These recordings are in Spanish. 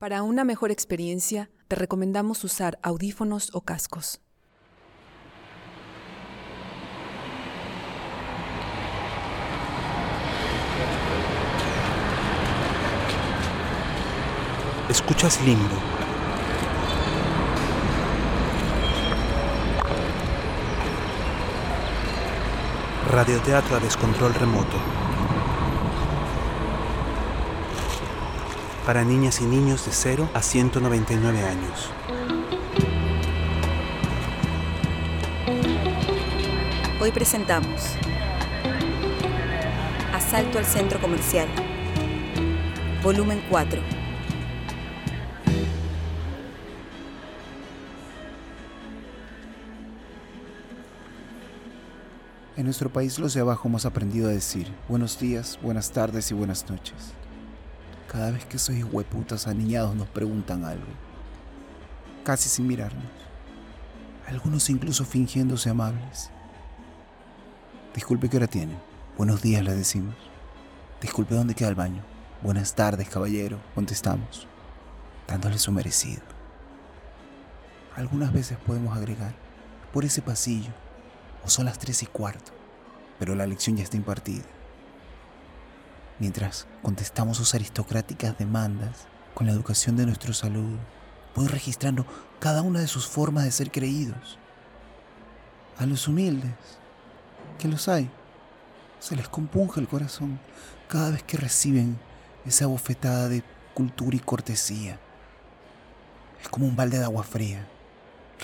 Para una mejor experiencia, te recomendamos usar audífonos o cascos. Escuchas Limbo. Radioteatro a descontrol remoto. Para niñas y niños de 0 a 199 años. Hoy presentamos Asalto al Centro Comercial, volumen 4. En nuestro país los de abajo hemos aprendido a decir buenos días, buenas tardes y buenas noches. Cada vez que sois hueputas aniñados nos preguntan algo, casi sin mirarnos. Algunos incluso fingiéndose amables. Disculpe qué hora tiene. Buenos días le decimos. Disculpe dónde queda el baño. Buenas tardes, caballero, contestamos, dándole su merecido. Algunas veces podemos agregar, por ese pasillo, o son las tres y cuarto, pero la lección ya está impartida. Mientras contestamos sus aristocráticas demandas con la educación de nuestro saludo, voy registrando cada una de sus formas de ser creídos. A los humildes, que los hay, se les compunge el corazón cada vez que reciben esa bofetada de cultura y cortesía. Es como un balde de agua fría,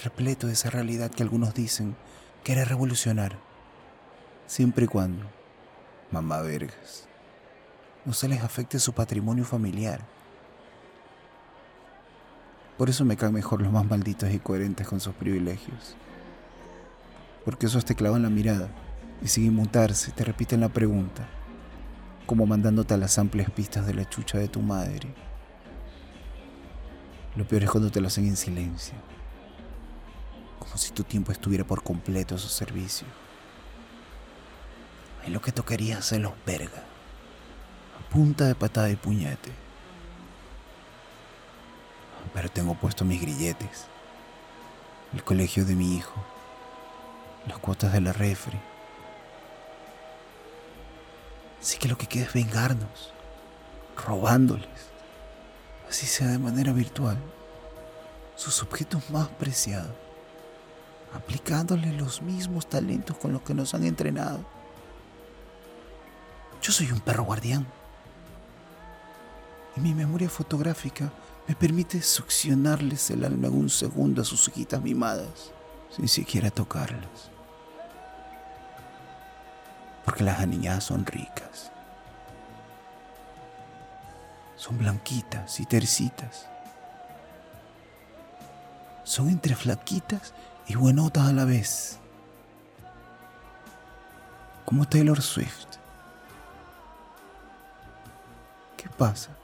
repleto de esa realidad que algunos dicen quiere revolucionar, siempre y cuando, mamá vergas, no se les afecte su patrimonio familiar. Por eso me caen mejor los más malditos y coherentes con sus privilegios. Porque esos te clavan la mirada y sin mutarse te repiten la pregunta, como mandándote a las amplias pistas de la chucha de tu madre. Lo peor es cuando te lo hacen en silencio como si tu tiempo estuviera por completo a su servicio. Es lo que tocaría hacer los verga, a punta de patada y puñete. Pero tengo puesto mis grilletes, el colegio de mi hijo, las cuotas de la refri. Así que lo que queda es vengarnos, robándoles, así sea de manera virtual, sus objetos más preciados aplicándole los mismos talentos con los que nos han entrenado. Yo soy un perro guardián. Y mi memoria fotográfica me permite succionarles el alma en un segundo a sus hijitas mimadas, sin siquiera tocarlas. Porque las aniñadas son ricas. Son blanquitas y tercitas. Son entre flaquitas y buenotas a la vez. Como Taylor Swift. ¿Qué pasa?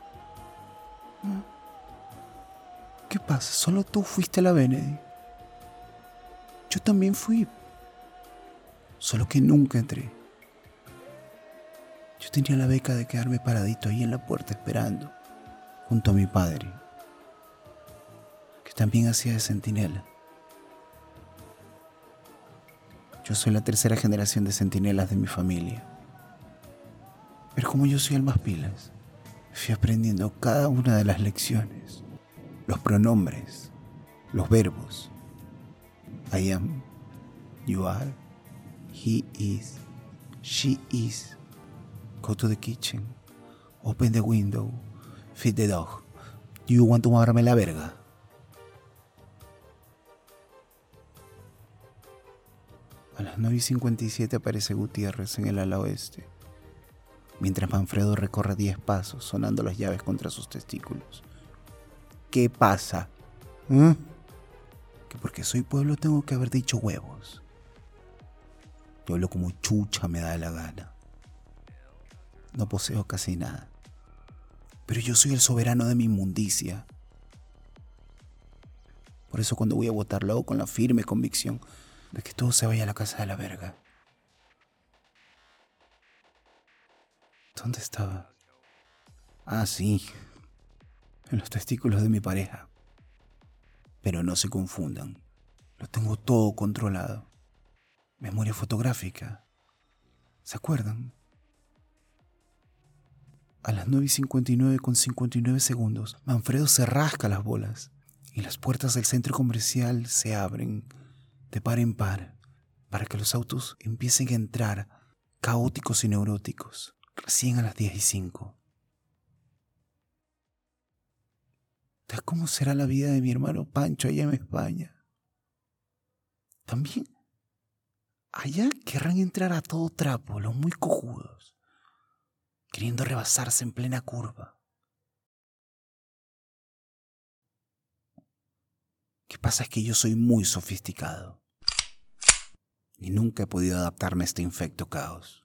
¿Qué pasa? Solo tú fuiste a la Benedict. Yo también fui. Solo que nunca entré. Yo tenía la beca de quedarme paradito ahí en la puerta esperando, junto a mi padre, que también hacía de centinela. Yo soy la tercera generación de centinelas de mi familia. Pero como yo soy el más pilas, fui aprendiendo cada una de las lecciones, los pronombres, los verbos. I am, you are, he is, she is. Go to the kitchen, open the window, feed the dog. Do you want to mamarme la verga? A las 9 y 57 aparece Gutiérrez en el ala oeste, mientras Manfredo recorre 10 pasos sonando las llaves contra sus testículos. ¿Qué pasa? ¿Eh? Que porque soy pueblo tengo que haber dicho huevos. Yo hablo como chucha me da la gana. No poseo casi nada. Pero yo soy el soberano de mi inmundicia. Por eso cuando voy a votar lo hago con la firme convicción de que todo se vaya a la casa de la verga. ¿Dónde estaba? Ah, sí. en los testículos de mi pareja. Pero no se confundan, lo tengo todo controlado. Memoria fotográfica. ¿Se acuerdan? A las 9 y 59 con 59 segundos, Manfredo se rasca las bolas y las puertas del centro comercial se abren de par en par para que los autos empiecen a entrar caóticos y neuróticos, recién a las 10 y 5. ¿Cómo será la vida de mi hermano Pancho allá en España? También allá querrán entrar a todo trapo los muy cojudos queriendo rebasarse en plena curva. ¿Qué pasa es que yo soy muy sofisticado y nunca he podido adaptarme a este infecto caos.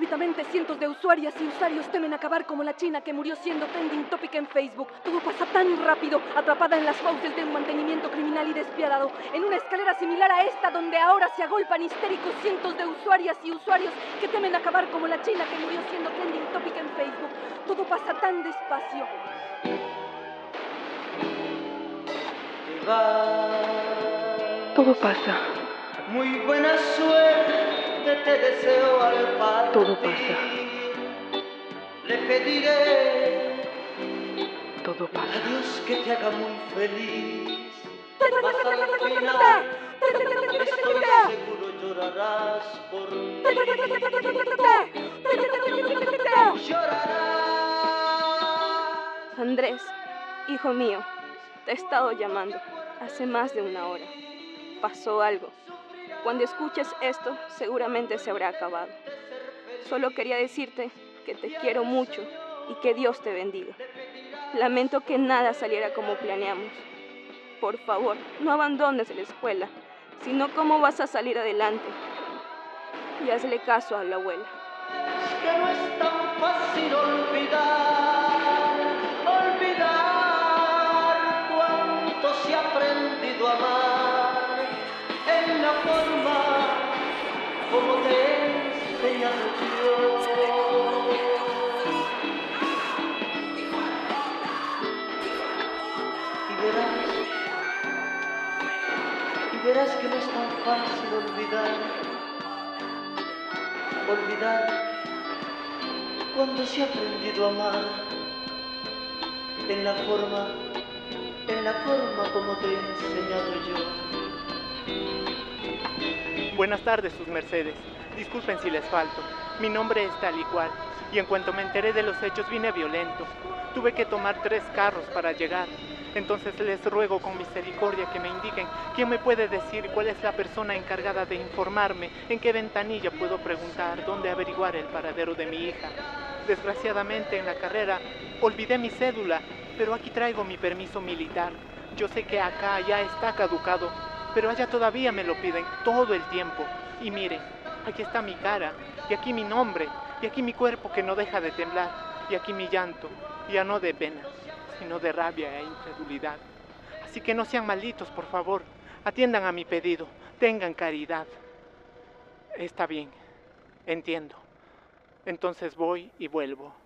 Súbitamente cientos de usuarias y usuarios temen acabar como la China que murió siendo trending topic en Facebook. Todo pasa tan rápido, atrapada en las fauces de un mantenimiento criminal y despiadado, en una escalera similar a esta donde ahora se agolpan histéricos cientos de usuarias y usuarios que temen acabar como la China que murió siendo trending topic en Facebook. Todo pasa tan despacio. Todo pasa. Muy buena suerte te deseo al partir. Todo pasa. Le pediré Todo pasa. a Dios que te haga muy feliz. Mas al final, estoy seguro llorarás por mí. Llorarás. Andrés, hijo mío, te he estado llamando hace más de una hora. Pasó algo. Cuando escuches esto, seguramente se habrá acabado. Solo quería decirte que te quiero mucho y que Dios te bendiga. Lamento que nada saliera como planeamos. Por favor, no abandones la escuela, sino cómo vas a salir adelante. Y hazle caso a la abuela. Es que no es tan fácil olvidar, fácil olvidar olvidar cuando se ha aprendido a amar en la forma, en la forma como te he enseñado yo. Buenas tardes, sus mercedes. Disculpen si les falto. Mi nombre es tal y cual, y en cuanto me enteré de los hechos vine violento. Tuve que tomar tres carros para llegar. Entonces les ruego con misericordia que me indiquen quién me puede decir cuál es la persona encargada de informarme, en qué ventanilla puedo preguntar, dónde averiguar el paradero de mi hija. Desgraciadamente en la carrera olvidé mi cédula, pero aquí traigo mi permiso militar. Yo sé que acá ya está caducado, pero allá todavía me lo piden todo el tiempo. Y miren, aquí está mi cara, y aquí mi nombre, y aquí mi cuerpo que no deja de temblar, y aquí mi llanto, ya no de pena, sino de rabia e incredulidad. Así que no sean malditos, por favor. Atiendan a mi pedido, tengan caridad. Está bien, entiendo. Entonces voy y vuelvo.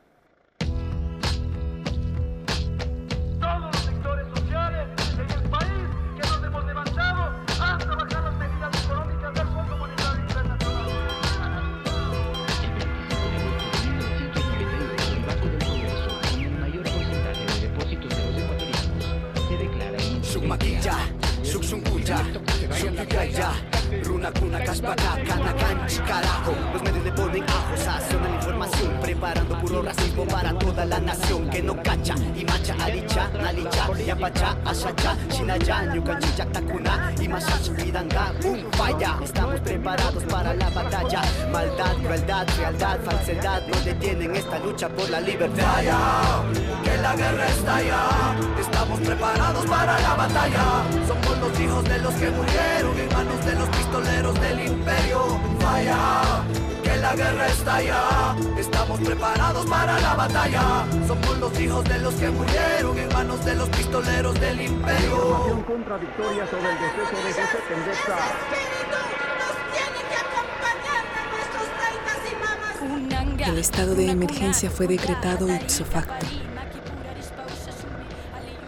Cacha. Y macha, alicha, nalicha, yapacha, ashacha, shinaya, nyukanchicha, takuna, y mashash, vidanga, boom, falla. Estamos preparados para la batalla. Maldad, crueldad, realidad, falsedad, no detienen esta lucha por la libertad. que la guerra está allá. Estamos preparados para la batalla. Somos los hijos de los que murieron en manos de los pistoleros del imperio. Falla, la guerra está ya. Estamos preparados para la batalla. Somos los hijos de los que murieron en manos de los pistoleros del imperio. contradictoria sobre el deceso de José Pendeza. El estado de emergencia fue decretado ipso facto,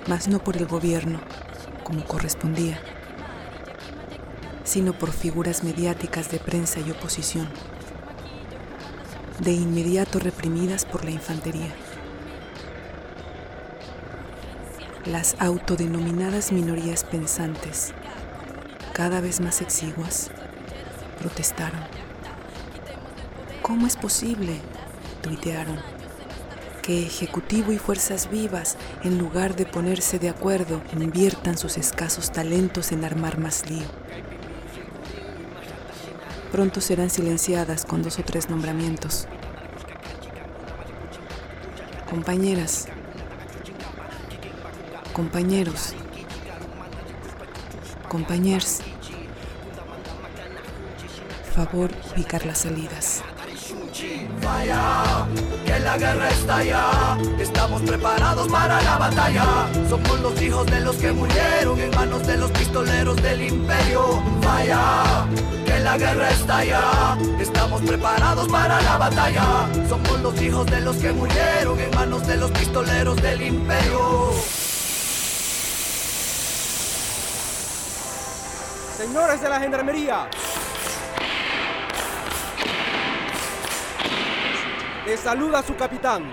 mas no por el gobierno, como correspondía, sino por figuras mediáticas de prensa y oposición, de inmediato reprimidas por la infantería. Las autodenominadas minorías pensantes, cada vez más exiguas, protestaron. ¿Cómo es posible? tuitearon. Que Ejecutivo y Fuerzas Vivas, en lugar de ponerse de acuerdo, inviertan sus escasos talentos en armar más lío. Pronto serán silenciadas con dos o tres nombramientos. Compañeras, compañeros, compañeros, favor ubicar las salidas. Vaya, que la guerra está. Estamos preparados para la batalla. Somos los hijos de los que murieron en manos de los pistoleros del imperio. Vaya, la guerra está ya. Estamos preparados para la batalla. Somos los hijos de los que murieron en manos de los pistoleros del imperio. Señores de la Gendarmería, les saluda su capitán.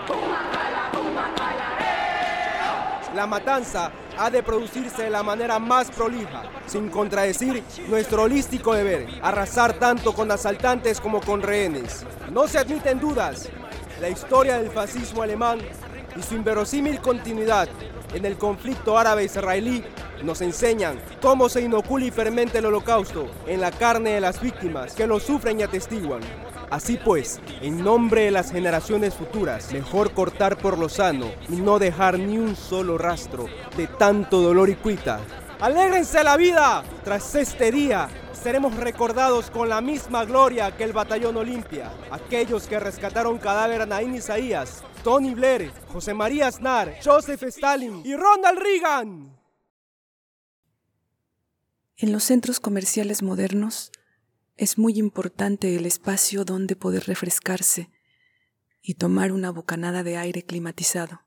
La matanza ha de producirse de la manera más prolija, sin contradecir nuestro holístico deber, arrasar tanto con asaltantes como con rehenes. No se admiten dudas. La historia del fascismo alemán y su inverosímil continuidad en el conflicto árabe-israelí nos enseñan cómo se inocula y fermenta el holocausto en la carne de las víctimas que lo sufren y atestiguan. Así pues, en nombre de las generaciones futuras, mejor cortar por lo sano y no dejar ni un solo rastro de tanto dolor y cuita. ¡Alégrense la vida! Tras este día, seremos recordados con la misma gloria que el Batallón Olimpia. Aquellos que rescataron cadáver a Naín Isaías, Tony Blair, José María Aznar, Joseph Stalin y Ronald Reagan. En los centros comerciales modernos es muy importante el espacio donde poder refrescarse y tomar una bocanada de aire climatizado.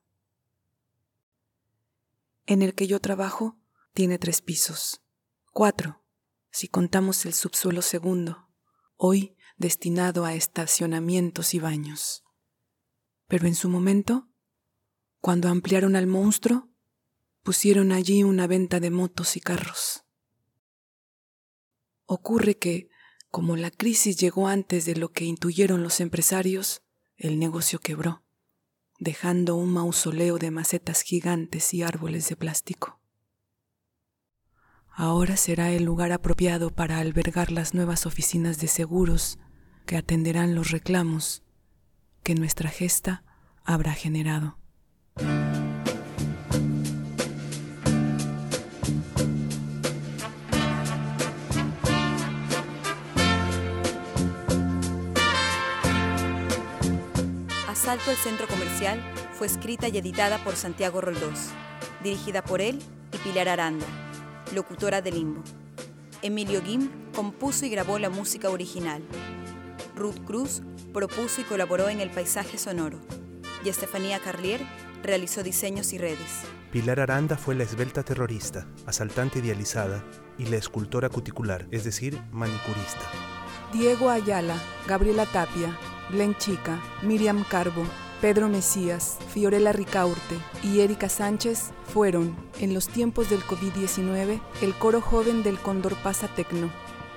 En el que yo trabajo tiene tres pisos, cuatro, si contamos el subsuelo segundo, hoy destinado a estacionamientos y baños. Pero en su momento, cuando ampliaron al monstruo, pusieron allí una venta de motos y carros. Ocurre que, como la crisis llegó antes de lo que intuyeron los empresarios, el negocio quebró, dejando un mausoleo de macetas gigantes y árboles de plástico. Ahora será el lugar apropiado para albergar las nuevas oficinas de seguros que atenderán los reclamos que nuestra gesta habrá generado. Asalto al centro comercial fue escrita y editada por Santiago Roldós, dirigida por él y Pilar Aranda, locutora de Limbo. Emilio Guim compuso y grabó la música original. Ruth Cruz propuso y colaboró en el paisaje sonoro. Y Estefanía Carlier realizó diseños y redes. Pilar Aranda fue la esbelta terrorista, asaltante idealizada, y la escultora cuticular, es decir, manicurista. Diego Ayala, Gabriela Tapia, Glenn Chica, Miriam Carbo, Pedro Mesías, Fiorella Ricaurte y Erika Sánchez fueron, en los tiempos del COVID-19, el coro joven del Condor Pasa Tecno.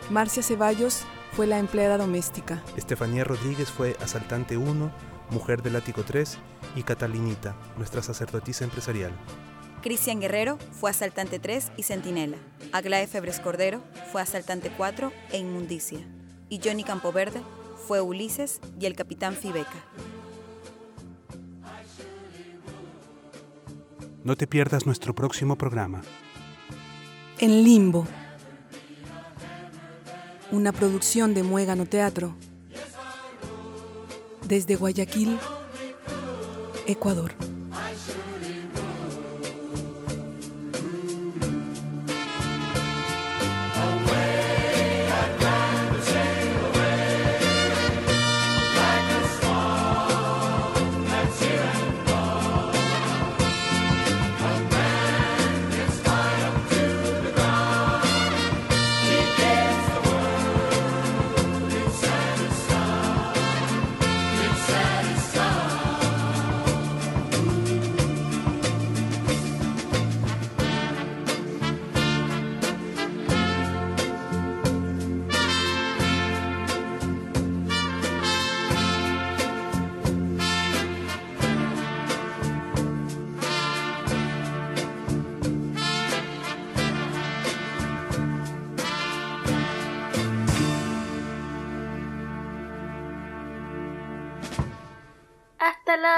Marcia Ceballos fue la empleada doméstica. Estefanía Rodríguez fue asaltante 1, mujer del ático 3 y Catalinita, nuestra sacerdotisa empresarial. Cristian Guerrero fue asaltante 3 y centinela. Aglae Febres Cordero fue asaltante 4 e inmundicia. Y Johnny Campoverde fue Ulises y el capitán Fibeca. No te pierdas nuestro próximo programa. En Limbo. Una producción de Muégano Teatro. Desde Guayaquil, Ecuador.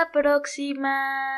Próxima.